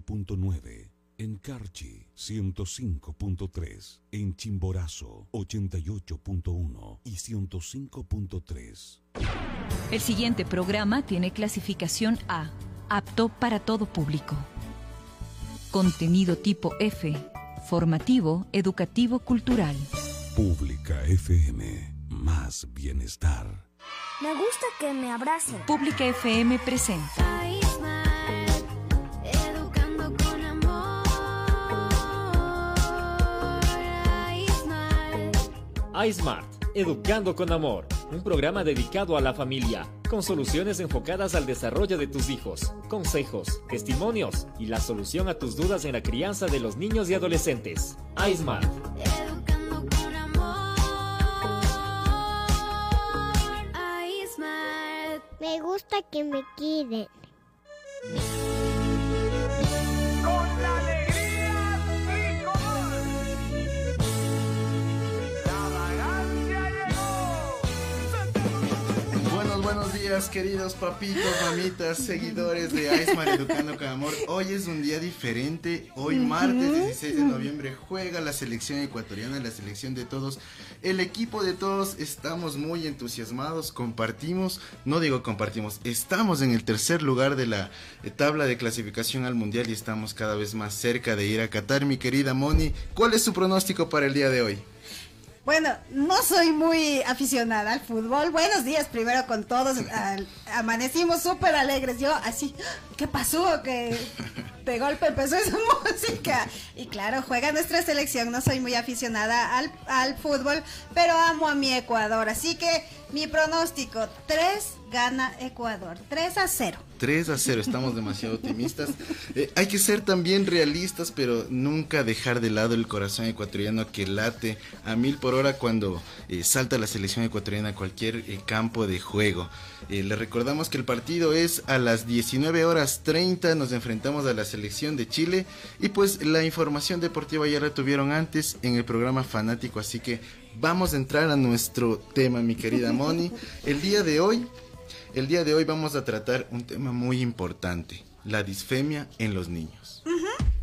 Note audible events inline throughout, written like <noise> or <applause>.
88.9. En Carchi 105.3, en Chimborazo 88.1 y 105.3. El siguiente programa tiene clasificación A, apto para todo público. Contenido tipo F, formativo, educativo, cultural. Pública FM, más bienestar. Me gusta que me abracen. Pública FM presenta. iSmart, Educando con Amor, un programa dedicado a la familia, con soluciones enfocadas al desarrollo de tus hijos, consejos, testimonios y la solución a tus dudas en la crianza de los niños y adolescentes. iSmart. Educando con amor. iSmart. Me gusta que me quieren. Días, queridos papitos, mamitas, seguidores de Iceman Educando con Amor. Hoy es un día diferente. Hoy, martes 16 de noviembre, juega la selección ecuatoriana, la selección de todos. El equipo de todos estamos muy entusiasmados. Compartimos, no digo compartimos, estamos en el tercer lugar de la tabla de clasificación al mundial y estamos cada vez más cerca de ir a Qatar. Mi querida Moni, ¿cuál es su pronóstico para el día de hoy? Bueno, no soy muy aficionada al fútbol. Buenos días primero con todos. Al- amanecimos súper alegres. Yo así, ¿qué pasó? Que de golpe empezó esa <laughs> música. Y claro, juega nuestra selección. No soy muy aficionada al, al fútbol, pero amo a mi Ecuador. Así que mi pronóstico, 3 gana Ecuador. 3 a 0. 3 a 0, estamos demasiado optimistas. Eh, hay que ser también realistas, pero nunca dejar de lado el corazón ecuatoriano que late a mil por hora cuando eh, salta la selección ecuatoriana a cualquier eh, campo de juego. Eh, le recordamos que el partido es a las 19 horas 30, nos enfrentamos a la selección de Chile y pues la información deportiva ya la tuvieron antes en el programa Fanático, así que vamos a entrar a nuestro tema, mi querida Moni. El día de hoy el día de hoy vamos a tratar un tema muy importante, la disfemia en los niños.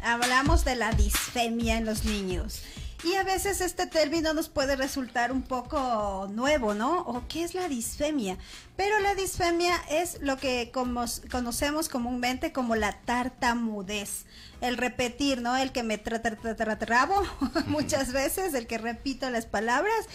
Hablamos de la disfemia en los niños. Y a veces este término nos puede resultar un poco nuevo, ¿no? ¿O qué es la disfemia? Pero la disfemia es lo que como- conocemos comúnmente como la tartamudez. El repetir, ¿no? El que me tra tra- tra- <laughs> muchas veces, el que repito las palabras.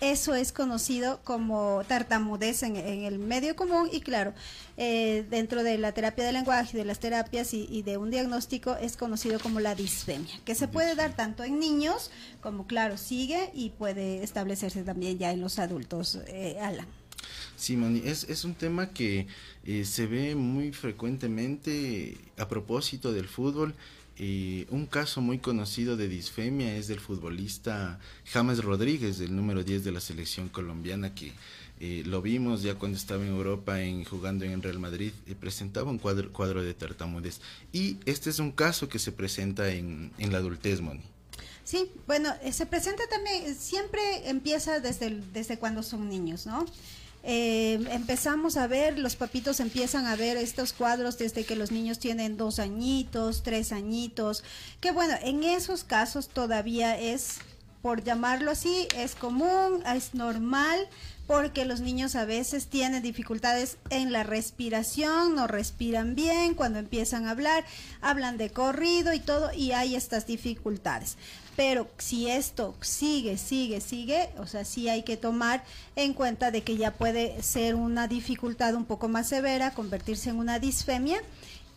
Eso es conocido como tartamudez en, en el medio común y claro, eh, dentro de la terapia del lenguaje, de las terapias y, de un diagnóstico es conocido como la disfemia, que se puede dar tanto en niños como claro, sigue y puede establecerse también ya en los adultos, eh, Alan. Sí, Moni, es, es un tema que eh, se ve muy frecuentemente a propósito del fútbol. Eh, un caso muy conocido de disfemia es del futbolista James Rodríguez, el número 10 de la selección colombiana, que eh, lo vimos ya cuando estaba en Europa en, jugando en Real Madrid, eh, presentaba un cuadro, cuadro de tartamudez. Y este es un caso que se presenta en, en la adultez, Moni. Sí, bueno, eh, se presenta también, siempre empieza desde, desde cuando son niños, ¿no? Eh, empezamos a ver, los papitos empiezan a ver estos cuadros desde que los niños tienen dos añitos, tres añitos, que bueno, en esos casos todavía es, por llamarlo así, es común, es normal, porque los niños a veces tienen dificultades en la respiración, no respiran bien, cuando empiezan a hablar, hablan de corrido y todo, y hay estas dificultades. Pero si esto sigue, sigue, sigue, o sea, sí hay que tomar en cuenta de que ya puede ser una dificultad un poco más severa, convertirse en una disfemia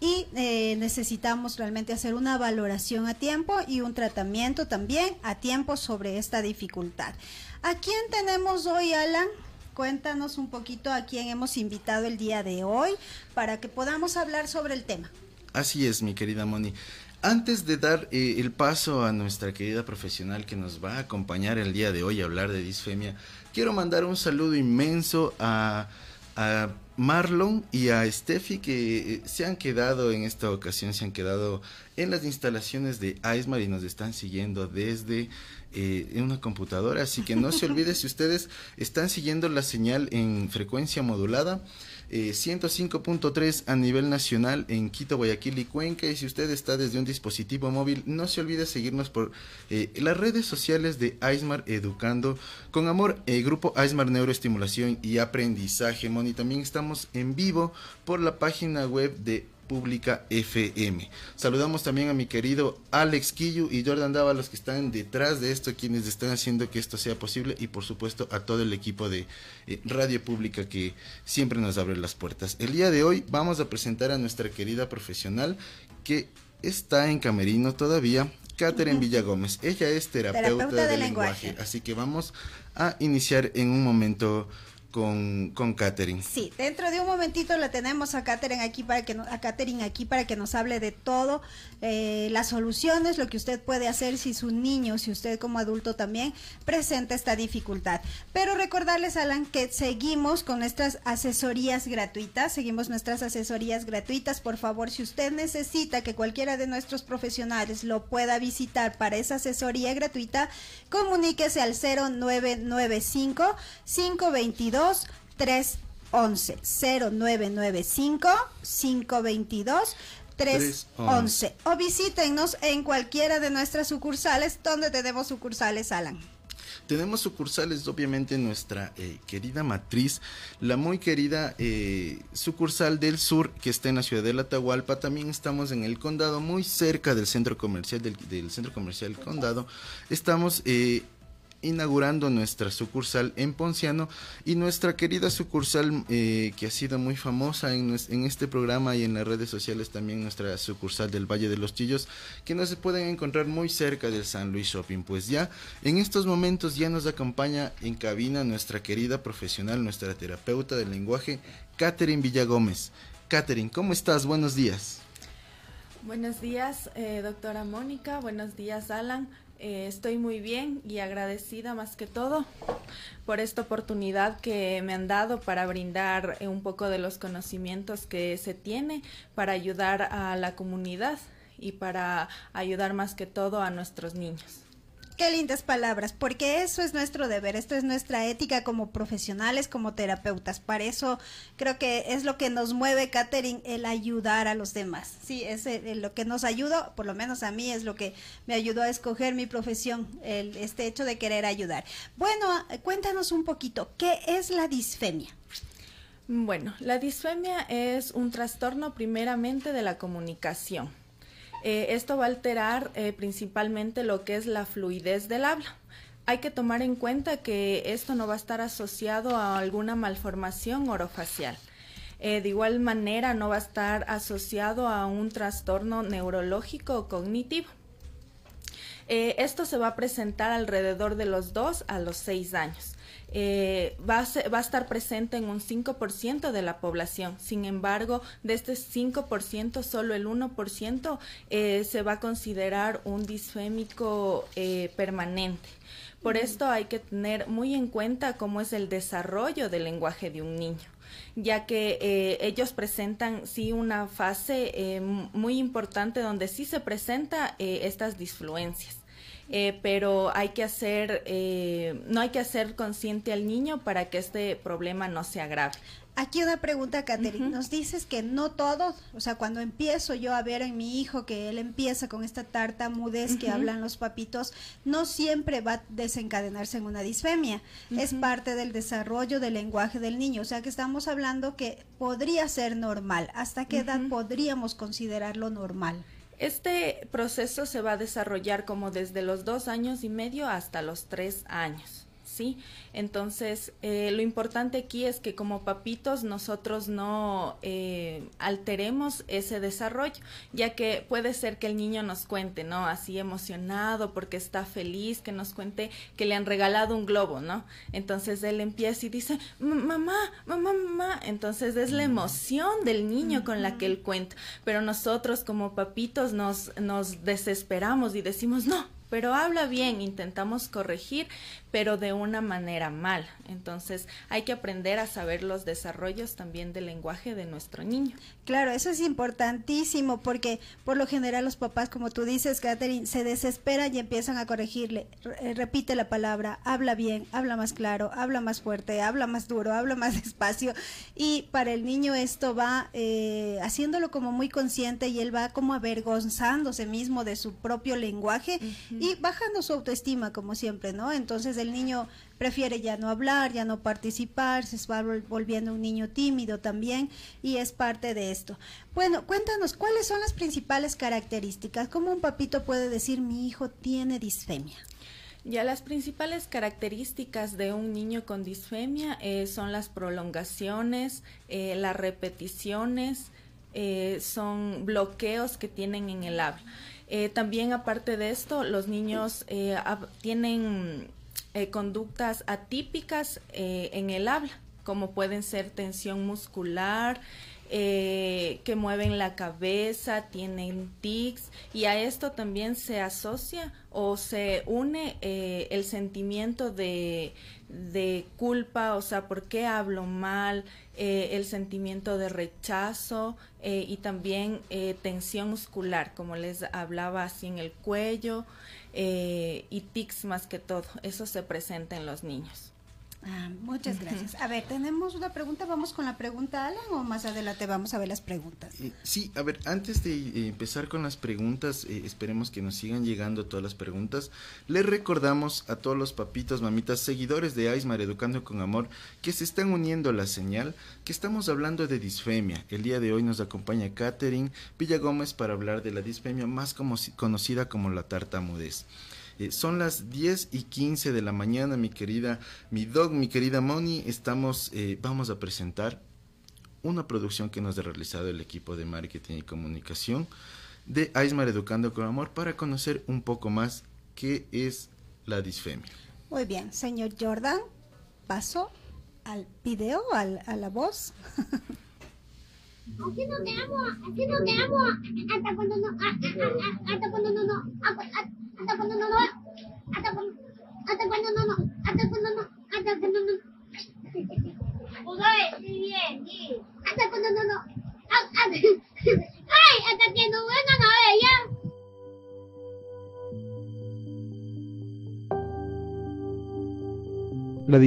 y eh, necesitamos realmente hacer una valoración a tiempo y un tratamiento también a tiempo sobre esta dificultad. ¿A quién tenemos hoy, Alan? Cuéntanos un poquito a quién hemos invitado el día de hoy para que podamos hablar sobre el tema. Así es, mi querida Moni. Antes de dar eh, el paso a nuestra querida profesional que nos va a acompañar el día de hoy a hablar de disfemia, quiero mandar un saludo inmenso a, a Marlon y a Steffi que eh, se han quedado en esta ocasión, se han quedado en las instalaciones de Aismar y nos están siguiendo desde eh, una computadora. Así que no se <laughs> olvide si ustedes están siguiendo la señal en frecuencia modulada. Eh, 105.3 a nivel nacional en Quito, Guayaquil y Cuenca. Y si usted está desde un dispositivo móvil, no se olvide seguirnos por eh, las redes sociales de Aismar Educando con Amor, eh, Grupo Aismar Neuroestimulación y Aprendizaje. Moni, también estamos en vivo por la página web de Pública FM. Saludamos también a mi querido Alex Quillu y Jordan Dava, los que están detrás de esto, quienes están haciendo que esto sea posible y por supuesto a todo el equipo de eh, Radio Pública que siempre nos abre las puertas. El día de hoy vamos a presentar a nuestra querida profesional que está en Camerino todavía, Catherine Villagómez. Ella es terapeuta, Terapeuta de, de lenguaje. lenguaje. así que vamos a iniciar en un momento con, con Catherine. Sí, dentro de un momentito la tenemos a Catherine aquí para que a Catherine aquí para que nos hable de todo, eh, las soluciones, lo que usted puede hacer si su niño, si usted como adulto también presenta esta dificultad. Pero recordarles, Alan, que seguimos con nuestras asesorías gratuitas, seguimos nuestras asesorías gratuitas. Por favor, si usted necesita que cualquiera de nuestros profesionales lo pueda visitar para esa asesoría gratuita, comuníquese al 0995 522 311 0995 522 311 o visítenos en cualquiera de nuestras sucursales donde tenemos sucursales Alan. Tenemos sucursales, obviamente, en nuestra eh, querida matriz, la muy querida eh, sucursal del sur que está en la ciudad de La Atahualpa. También estamos en el condado, muy cerca del centro comercial del, del centro comercial Condado. Estamos eh, inaugurando nuestra sucursal en Ponciano y nuestra querida sucursal eh, que ha sido muy famosa en, este programa y en las redes sociales también nuestra sucursal del Valle de los Chillos que nos pueden encontrar muy cerca del San Luis Shopping pues ya en estos momentos ya nos acompaña en cabina nuestra querida profesional nuestra terapeuta del lenguaje Catherine Villagómez Catherine ¿cómo estás? buenos días Buenos días, eh, doctora Mónica. Buenos días, Alan. Eh, estoy muy bien y agradecida más que todo por esta oportunidad que me han dado para brindar eh, un poco de los conocimientos que se tiene para ayudar a la comunidad y para ayudar más que todo a nuestros niños. Qué lindas palabras, porque eso es nuestro deber, esto es nuestra ética como profesionales, como terapeutas. Para eso creo que es lo que nos mueve, Catherine, el ayudar a los demás. Sí, es eh, lo que nos ayuda, por lo menos a mí es lo que me ayudó a escoger mi profesión, el, este hecho de querer ayudar. Bueno, eh, cuéntanos un poquito, ¿qué es la disfemia? Bueno, la disfemia es un trastorno primeramente de la comunicación. Eh, esto va a alterar eh, principalmente lo que es la fluidez del habla. Hay que tomar en cuenta que esto no va a estar asociado a alguna malformación orofacial. Eh, de igual manera, no va a estar asociado a un trastorno neurológico o cognitivo. Eh, esto se va a presentar alrededor de los 2 a los 6 años. Eh, va, a ser- va a estar presente en un 5% de la población. Sin embargo, de este 5%, solo el 1% eh, se va a considerar un disfémico eh, permanente. Por esto hay que tener muy en cuenta cómo es el desarrollo del lenguaje de un niño ya que eh, ellos presentan sí una fase eh, muy importante donde sí se presenta eh, estas disfluencias. Eh, pero hay que hacer, eh, no hay que hacer consciente al niño para que este problema no se agrave. Aquí una pregunta, Catherine. Nos dices que no todos, o sea, cuando empiezo yo a ver en mi hijo que él empieza con esta tartamudez que Ujú. hablan los papitos, no siempre va a desencadenarse en una disfemia. Es parte del desarrollo del lenguaje del niño. O sea, que estamos hablando que podría ser normal. ¿Hasta qué edad podríamos considerarlo normal? Este proceso se va a desarrollar como desde los dos años y medio hasta los tres años. ¿Sí? Entonces, eh, lo importante aquí es que como papitos nosotros no eh, alteremos ese desarrollo, ya que puede ser que el niño nos cuente, ¿no? Así emocionado porque está feliz, que nos cuente que le han regalado un globo, ¿no? Entonces él empieza y dice, "M- mamá, mamá, mamá. Entonces es la emoción del niño con la que él cuenta. Pero nosotros como papitos nos, nos desesperamos y decimos, no, pero habla bien, intentamos corregir, pero de una manera mal. Entonces hay que aprender a saber los desarrollos también del lenguaje de nuestro niño. Claro, eso es importantísimo porque por lo general los papás, como tú dices, Catherine, se desesperan y empiezan a corregirle. Re- eh, repite la palabra, habla bien, habla más claro, habla más fuerte, habla más duro, habla más <laughs> despacio. Y para el niño esto va eh, haciéndolo como muy consciente y él va como avergonzándose mismo de su propio lenguaje y bajando su autoestima, como siempre, ¿no? Entonces el niño prefiere ya no hablar, ya no participar, se va vol- volviendo un niño tímido también y es parte de esto. Bueno, cuéntanos, ¿cuáles son las principales características? ¿Cómo un papito puede decir mi hijo tiene disfemia? Ya las principales características de un niño con disfemia eh, son las prolongaciones, eh, las repeticiones, eh, son bloqueos que tienen en el habla. Eh, también aparte de esto, los niños eh, tienen eh, conductas atípicas eh, en el habla, como pueden ser tensión muscular, eh, que mueven la cabeza, tienen tics y a esto también se asocia o se une eh, el sentimiento de, culpa, o sea, ¿por qué hablo mal? Eh, el sentimiento de rechazo eh, y también tensión muscular, como les hablaba así en el cuello y tics más que todo. Eso se presenta en los niños. Ah, muchas gracias. A ver, tenemos una pregunta, vamos con la pregunta, Alan, o más adelante vamos a ver las preguntas. Eh, Sí, a ver, antes de eh, empezar con las preguntas, eh, esperemos que nos sigan llegando todas las preguntas. Les recordamos a todos los papitos, mamitas, seguidores de Aismar Educando con Amor, que se están uniendo a la señal, que estamos hablando de disfemia. El día de hoy nos acompaña Catherine Villagómez para hablar de la disfemia más como- conocida como la tartamudez. Eh, son las 10 y 15 de la mañana, mi querida, mi dog, mi querida Moni. Estamos, eh, vamos a presentar una producción que nos ha realizado el equipo de marketing y comunicación de Aismar Educando con Amor para conocer un poco más qué es la disfemia. Muy bien, señor Jordan, paso al video, al, a la voz. <laughs> Así nos quedamos, así nos quedamos hasta cuando no, a- a- a- hasta cuando no, no, a- a- hasta cuando no, no, hasta cuando, hasta cuando no, no, hasta cuando no, hasta cuando no. Bien, sí. Hasta cuando no, no, a- a- ay, hasta que no vengan a ver ya. La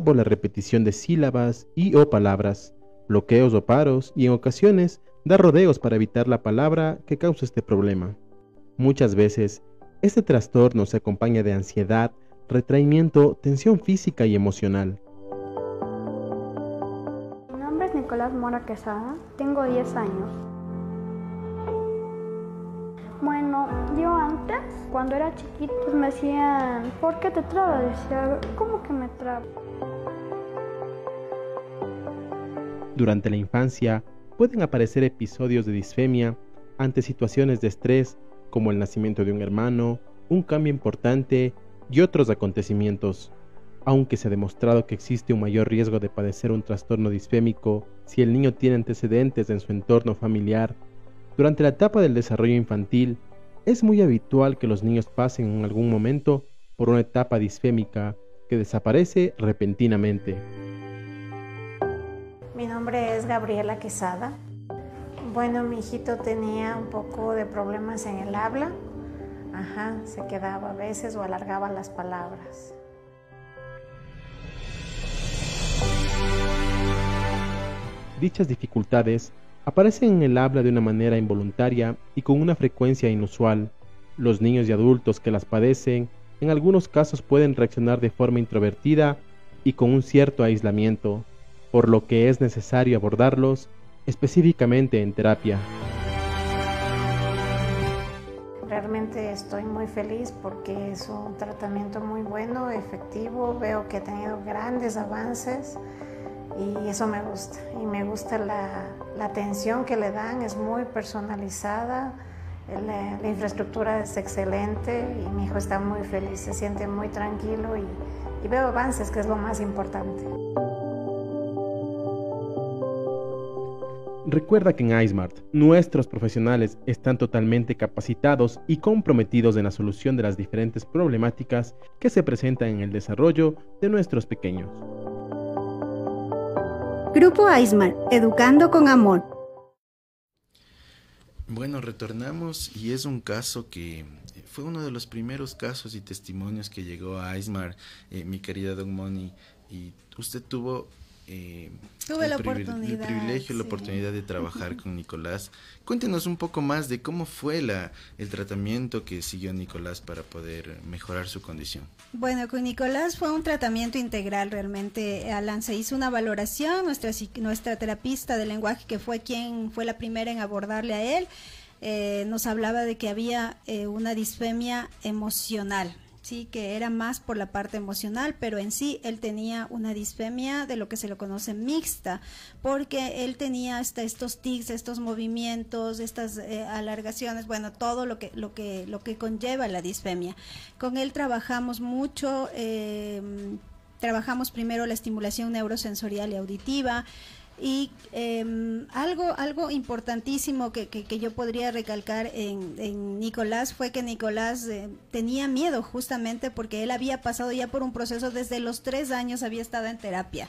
por la repetición de sílabas y o palabras, bloqueos o paros y en ocasiones da rodeos para evitar la palabra que causa este problema. Muchas veces, este trastorno se acompaña de ansiedad, retraimiento, tensión física y emocional. Mi nombre es Nicolás Mora Quesada, tengo 10 años. Bueno, yo antes, cuando era chiquito, pues me decían, ¿por qué te trabas? Decía, ¿cómo que me trabo? Durante la infancia pueden aparecer episodios de disfemia ante situaciones de estrés como el nacimiento de un hermano, un cambio importante y otros acontecimientos. Aunque se ha demostrado que existe un mayor riesgo de padecer un trastorno disfémico si el niño tiene antecedentes en su entorno familiar, durante la etapa del desarrollo infantil es muy habitual que los niños pasen en algún momento por una etapa disfémica que desaparece repentinamente. Mi nombre es Gabriela Quesada. Bueno, mi hijito tenía un poco de problemas en el habla. Ajá, se quedaba a veces o alargaba las palabras. Dichas dificultades aparecen en el habla de una manera involuntaria y con una frecuencia inusual. Los niños y adultos que las padecen en algunos casos pueden reaccionar de forma introvertida y con un cierto aislamiento, por lo que es necesario abordarlos específicamente en terapia. Realmente estoy muy feliz porque es un tratamiento muy bueno, efectivo. Veo que ha tenido grandes avances y eso me gusta. Y me gusta la, la atención que le dan, es muy personalizada. La, la infraestructura es excelente y mi hijo está muy feliz, se siente muy tranquilo y, y veo avances, que es lo más importante. Recuerda que en iSmart nuestros profesionales están totalmente capacitados y comprometidos en la solución de las diferentes problemáticas que se presentan en el desarrollo de nuestros pequeños. Grupo iSmart, educando con amor. Bueno, retornamos y es un caso que fue uno de los primeros casos y testimonios que llegó a Aismar, eh, mi querida Don Moni, y usted tuvo eh, Tuve el, la privile- el oportunidad, privilegio y la sí. oportunidad de trabajar <laughs> con Nicolás. Cuéntenos un poco más de cómo fue la, el tratamiento que siguió Nicolás para poder mejorar su condición. Bueno, con Nicolás fue un tratamiento integral realmente. Alan se hizo una valoración, nuestra, nuestra terapista de lenguaje, que fue quien fue la primera en abordarle a él, eh, nos hablaba de que había eh, una disfemia emocional. Sí, que era más por la parte emocional, pero en sí él tenía una disfemia de lo que se lo conoce mixta, porque él tenía hasta estos tics, estos movimientos, estas eh, alargaciones, bueno, todo lo que lo que lo que conlleva la disfemia. Con él trabajamos mucho, eh, trabajamos primero la estimulación neurosensorial y auditiva. Y eh, algo, algo importantísimo que, que, que yo podría recalcar en, en Nicolás fue que Nicolás eh, tenía miedo justamente porque él había pasado ya por un proceso desde los tres años, había estado en terapia.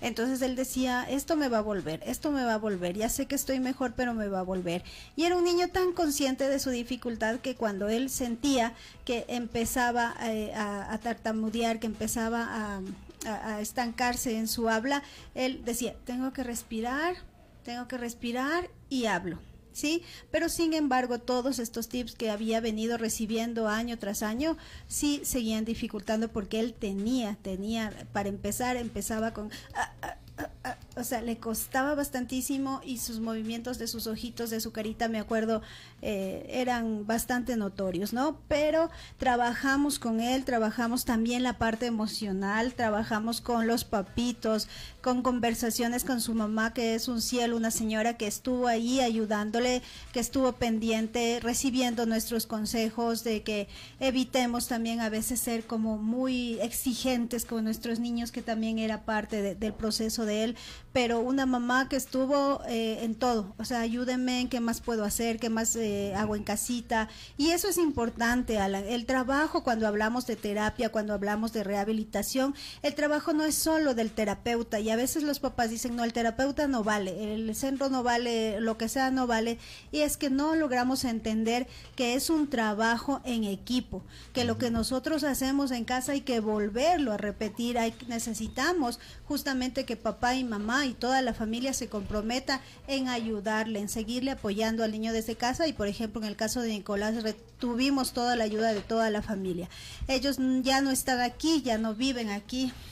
Entonces él decía, esto me va a volver, esto me va a volver, ya sé que estoy mejor, pero me va a volver. Y era un niño tan consciente de su dificultad que cuando él sentía que empezaba eh, a, a tartamudear, que empezaba a, a- estancarse en su habla, él decía, tengo que respirar, tengo que respirar y hablo. ¿Sí? Pero sin embargo, todos estos tips que había venido recibiendo año tras año, sí seguían dificultando porque él tenía, tenía, para empezar, empezaba con, ah, ah, ah, o sea, le costaba bastantísimo y sus movimientos de sus ojitos, de su carita, me acuerdo, eh, eran bastante notorios, ¿no? Pero trabajamos con él, trabajamos también la parte emocional, trabajamos con los papitos, con conversaciones con su mamá, que es un cielo, una señora que estuvo ahí ayudándole, que estuvo pendiente, recibiendo nuestros consejos de que evitemos también a veces ser como muy exigentes con nuestros niños, que también era parte de- del proceso de él, pero una mamá que estuvo eh, en todo, o sea, ayúdenme en qué más puedo hacer, qué más eh, hago en casita, y eso es importante, Alan. El trabajo cuando hablamos de terapia, cuando hablamos de rehabilitación, el trabajo no es solo del terapeuta, y a veces los papás dicen, no, el terapeuta no vale, el centro no vale, lo que sea no vale, y es que no logramos entender que es un trabajo en equipo, que lo que nosotros hacemos en casa hay que volverlo a repetir, hay, necesitamos justamente que papá y mamá y toda la familia se comprometa en ayudarle, en seguirle apoyando al niño desde casa y por ejemplo en el caso de Nicolás tuvimos toda la ayuda de toda la familia. Ellos ya no están aquí, ya no viven aquí. <laughs>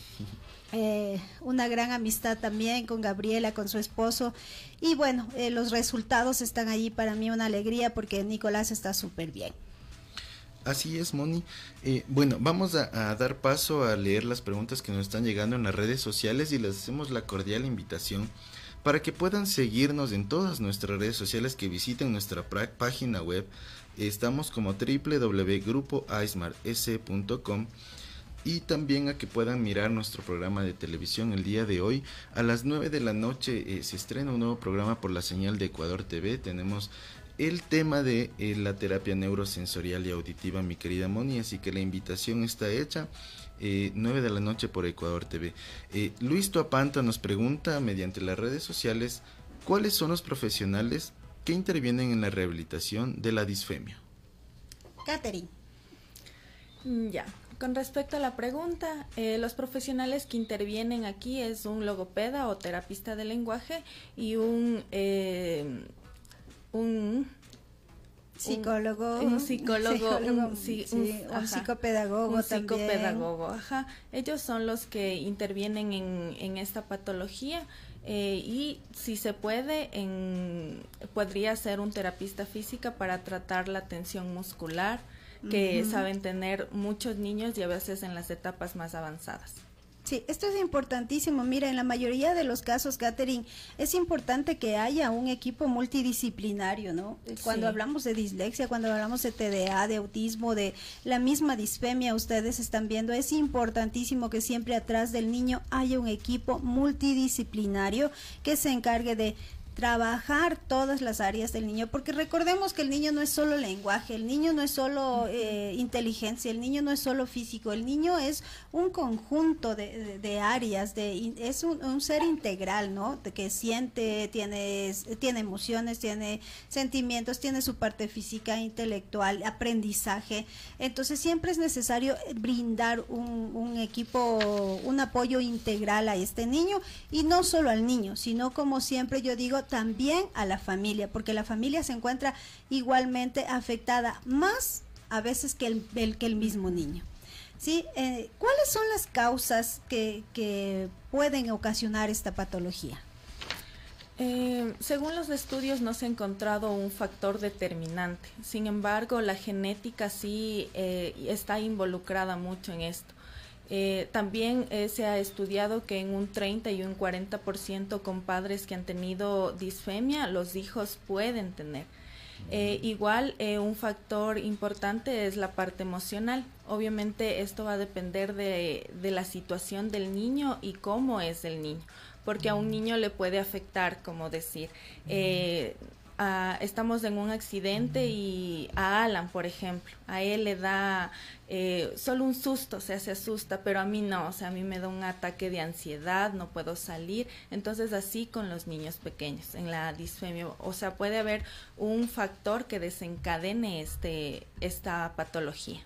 Eh, una gran amistad también con Gabriela, con su esposo. Y bueno, eh, los resultados están allí para mí una alegría porque Nicolás está súper bien. Así es, Moni. Eh, bueno, vamos a, dar paso a leer las preguntas que nos están llegando en las redes sociales y les hacemos la cordial invitación para que puedan seguirnos en todas nuestras redes sociales, que visiten nuestra página web. Estamos como www.grupoaismars.com y también a que puedan mirar nuestro programa de televisión el día de hoy. A las 9 de la noche eh, se estrena un nuevo programa por la señal de Ecuador TV. Tenemos el tema de eh, la terapia neurosensorial y auditiva, mi querida Moni, así que la invitación está hecha. Eh, 9 de la noche por Ecuador TV. Eh, Luis Tuapanta nos pregunta mediante las redes sociales cuáles son los profesionales que intervienen en la rehabilitación de la disfemia. Catherine. Mm, Ya, con respecto a la pregunta, eh, los profesionales que intervienen aquí es un logopeda o terapista de lenguaje y un eh, un Psicólogo. un, un psicólogo, <laughs> Psicólogo, un, sí, un- psicopedagogo un también. psicopedagogo, ajá. Ellos son los que intervienen en, en esta patología eh, y si se puede, en, podría ser un terapista física para tratar la tensión muscular que saben tener muchos niños y a veces en las etapas más avanzadas. Sí, esto es importantísimo. Mira, en la mayoría de los casos, Catherine, es importante que haya un equipo multidisciplinario, ¿no? Cuando Sí. hablamos de dislexia, cuando hablamos de TDA, de autismo, de la misma disfemia, ustedes están viendo, es importantísimo que siempre atrás del niño haya un equipo multidisciplinario que se encargue de trabajar todas las áreas del niño, porque recordemos que el niño no es solo lenguaje, el niño no es solo eh, inteligencia, el niño no es solo físico, el niño es un conjunto de, de- de áreas, de, es un, un ser integral, ¿no? De que siente, tiene, tiene emociones, tiene sentimientos, tiene su parte física, intelectual, aprendizaje. Entonces siempre es necesario brindar un, un equipo, un apoyo integral a este niño y no solo al niño, sino como siempre yo digo, también a la familia, porque la familia se encuentra igualmente afectada más a veces que el, que el mismo niño. ¿Sí? Eh, ¿Cuáles son las causas que, que pueden ocasionar esta patología? Eh, según los estudios no se ha encontrado un factor determinante. Sin embargo, la genética sí eh, está involucrada mucho en esto. Eh, también eh, se ha estudiado que en un 30 y un 40% con padres que han tenido disfemia, los hijos pueden tener. Eh, igual, un factor importante es la parte emocional. Obviamente esto va a depender de, de la situación del niño y cómo es el niño, porque a un niño le puede afectar, como decir, estamos en un accidente y a Alan, por ejemplo, a él le da eh, solo un susto, o sea, se asusta, pero a mí no, o sea, a mí me da un ataque de ansiedad, no puedo salir, entonces así con los niños pequeños, en la disfemia, o sea, puede haber un factor que desencadene este, esta patología.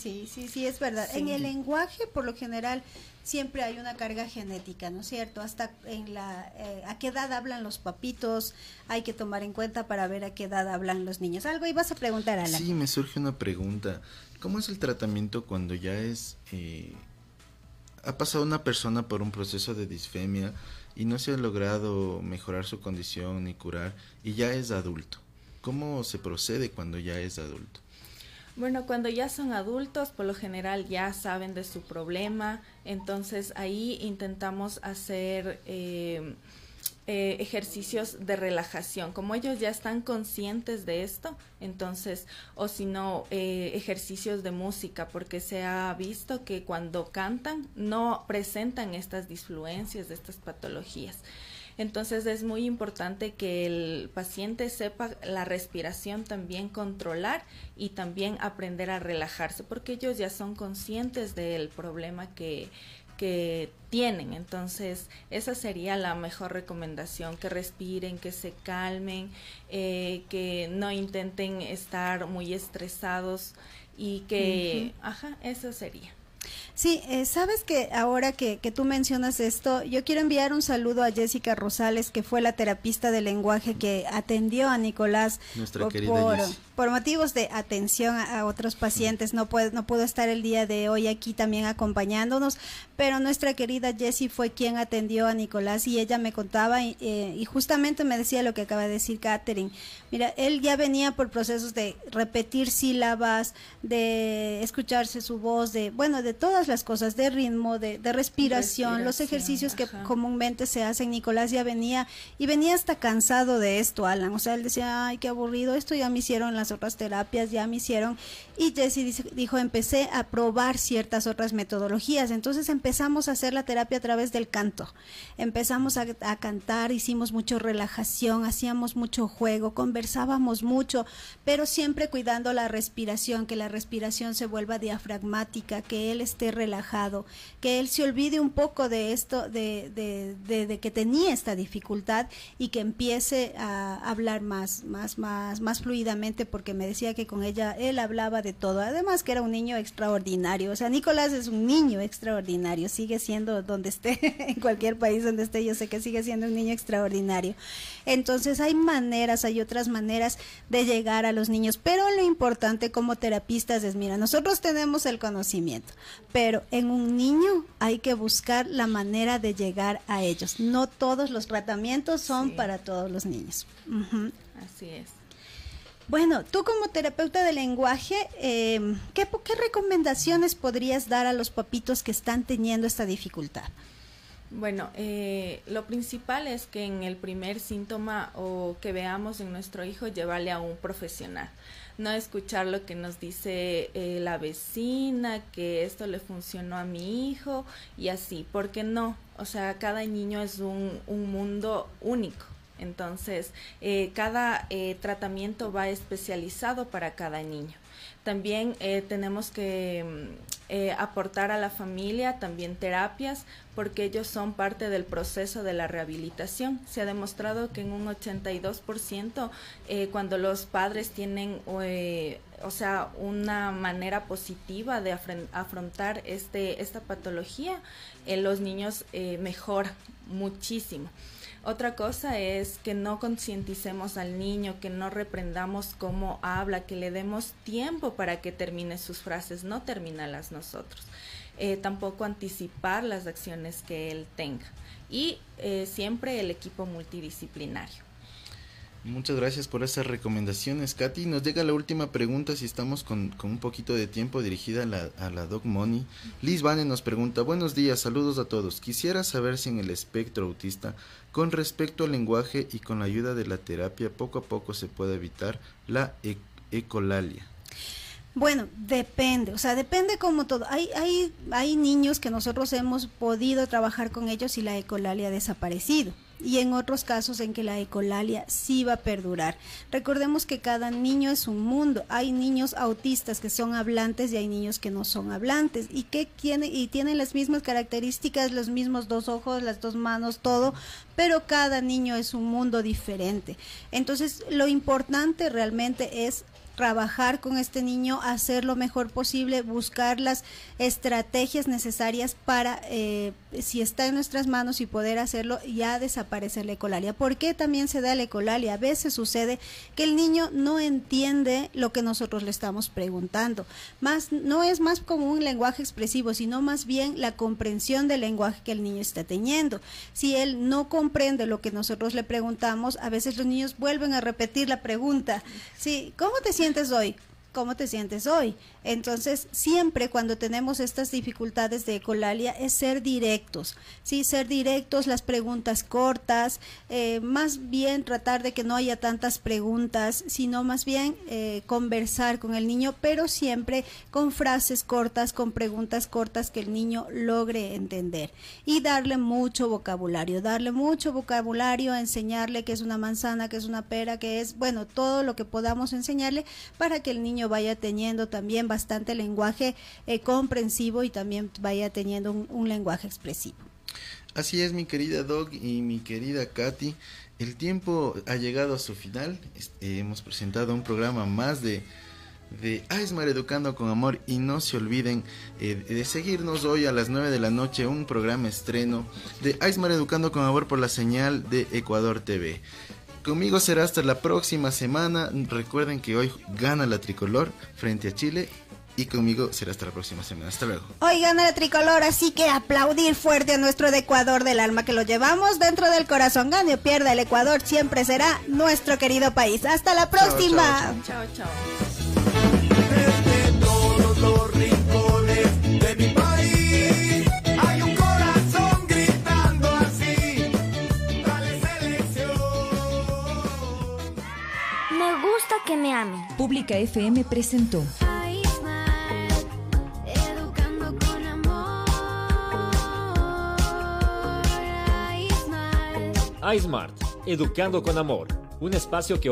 Sí, sí, sí, es verdad. Sí. En el lenguaje, por lo general, siempre hay una carga genética, ¿no es cierto? Hasta en la, eh, a qué edad hablan los papitos, hay que tomar en cuenta para ver a qué edad hablan los niños. Algo ibas a preguntar, Alan. Sí, me surge una pregunta. ¿Cómo es el tratamiento cuando ya es... eh, ha pasado una persona por un proceso de disfemia y no se ha logrado mejorar su condición ni curar y ya es adulto? ¿Cómo se procede cuando ya es adulto? Bueno, cuando ya son adultos, por lo general ya saben de su problema, entonces ahí intentamos hacer eh, eh, ejercicios de relajación. Como ellos ya están conscientes de esto, entonces, o si no, eh, ejercicios de música, porque se ha visto que cuando cantan no presentan estas disfluencias, estas patologías. Entonces es muy importante que el paciente sepa la respiración también controlar y también aprender a relajarse porque ellos ya son conscientes del problema que, que tienen. Entonces esa sería la mejor recomendación, que respiren, que se calmen, eh, que no intenten estar muy estresados y que, ajá, eso sería. Sí, eh, sabes que ahora que, que tú mencionas esto, yo quiero enviar un saludo a Jessica Rosales, que fue la terapista de lenguaje que atendió a Nicolás por, por, motivos de atención a, a otros pacientes. No puede, no pudo estar el día de hoy aquí también acompañándonos, pero nuestra querida Jessie fue quien atendió a Nicolás y ella me contaba y, eh, y justamente me decía lo que acaba de decir Catherine. Mira, él ya venía por procesos de repetir sílabas, de escucharse su voz, de, bueno, de todas las cosas, de ritmo, de, de respiración, los ejercicios que comúnmente se hacen. Nicolás ya venía y venía hasta cansado de esto, Alan. O sea, él decía, ay, qué aburrido, esto ya me hicieron las otras terapias, ya me hicieron. Y Jesse dijo, empecé a probar ciertas otras metodologías. Entonces empezamos a hacer la terapia a través del canto. Empezamos a, a cantar, hicimos mucho relajación, hacíamos mucho juego, conversábamos mucho, pero siempre cuidando la respiración, que la respiración se vuelva diafragmática, que él esté relajado, que él se olvide un poco de esto, de, de, de- de que tenía esta dificultad y que empiece a hablar más, más, más, más fluidamente, porque me decía que con ella él hablaba de todo, además que era un niño extraordinario, o sea, Nicolás es un niño extraordinario, sigue siendo donde esté, <laughs> en cualquier país donde esté, yo sé que sigue siendo un niño extraordinario. Entonces hay maneras, hay otras maneras de llegar a los niños, pero lo importante como terapistas es, mira, nosotros tenemos el conocimiento, pero en un niño hay que buscar la manera de llegar a ellos. No todos los tratamientos son Sí. para todos los niños. Así es. Bueno, tú como terapeuta de lenguaje, eh, ¿qué, ¿qué recomendaciones podrías dar a los papitos que están teniendo esta dificultad? Bueno, eh, lo principal es que en el primer síntoma o que veamos en nuestro hijo, llevarle a un profesional. No escuchar lo que nos dice eh, la vecina, que esto le funcionó a mi hijo y así, porque no, o sea, cada niño es un, un mundo único. Entonces, eh, cada eh, tratamiento va especializado para cada niño. También eh, tenemos que mm, eh, aportar a la familia también terapias porque ellos son parte del proceso de la rehabilitación. Se ha demostrado que en un 82% eh, cuando los padres tienen eh, o sea, una manera positiva de afrontar este, esta patología, eh, los niños eh, mejoran muchísimo. Otra cosa es que no concienticemos al niño, que no reprendamos cómo habla, que le demos tiempo para que termine sus frases, no terminarlas nosotros. Eh, tampoco anticipar las acciones que él tenga. Y eh, siempre el equipo multidisciplinario. Muchas gracias por esas recomendaciones, Katy. Nos llega la última pregunta, si estamos con, un poquito de tiempo dirigida a la, a la Doc Money. Liz Vane nos pregunta, buenos días, saludos a todos. Quisiera saber si en el espectro autista, con respecto al lenguaje y con la ayuda de la terapia, poco a poco se puede evitar la e- ecolalia. Bueno, depende, o sea, depende como todo. Hay, hay, hay niños que nosotros hemos podido trabajar con ellos y la ecolalia ha desaparecido. Y en otros casos en que la ecolalia sí va a perdurar. Recordemos que cada niño es un mundo. Hay niños autistas que son hablantes y hay niños que no son hablantes. Y que tienen, y tienen las mismas características, los mismos dos ojos, las dos manos, todo, pero cada niño es un mundo diferente. Entonces, lo importante realmente es trabajar con este niño, hacer lo mejor posible, buscar las estrategias necesarias para, eh, si está en nuestras manos y poder hacerlo, ya desaparecer la ecolalia. ¿Por qué también se da la ecolalia? A veces sucede que el niño no entiende lo que nosotros le estamos preguntando. Más, no es más como un lenguaje expresivo, sino más bien la comprensión del lenguaje que el niño está teniendo. Si él no comprende lo que nosotros le preguntamos, a veces los niños vuelven a repetir la pregunta. Sí, ¿cómo te sientes hoy? ¿Cómo te sientes hoy? Entonces, siempre cuando tenemos estas dificultades de ecolalia es ser directos, sí, ser directos, las preguntas cortas, eh, más bien tratar de que no haya tantas preguntas, sino más bien eh, conversar con el niño, pero siempre con frases cortas, con preguntas cortas que el niño logre entender y darle mucho vocabulario, darle mucho vocabulario, enseñarle que es una manzana, que es una pera, que es, bueno, todo lo que podamos enseñarle para que el niño vaya teniendo también bastante lenguaje eh, comprensivo y también vaya teniendo un, lenguaje expresivo. Así es, mi querida Dog y mi querida Katy. El tiempo ha llegado a su final. Este, hemos presentado un programa más de, de Aismar Educando con Amor. Y no se olviden eh, de seguirnos hoy a las 9 de la noche, un programa estreno de Aismar Educando con Amor por la señal de Ecuador TV. Conmigo será hasta la próxima semana. Recuerden que hoy gana la tricolor frente a Chile. Y conmigo será hasta la próxima semana. Hasta luego. Hoy gana el tricolor, así que aplaudir fuerte a nuestro de Ecuador del alma que lo llevamos dentro del corazón. Gane o pierda, el Ecuador siempre será nuestro querido país. Hasta la próxima. Chao, chao. todos que me amen. Pública FM presentó Educando con amor. iSmart, Educando con Amor, un espacio que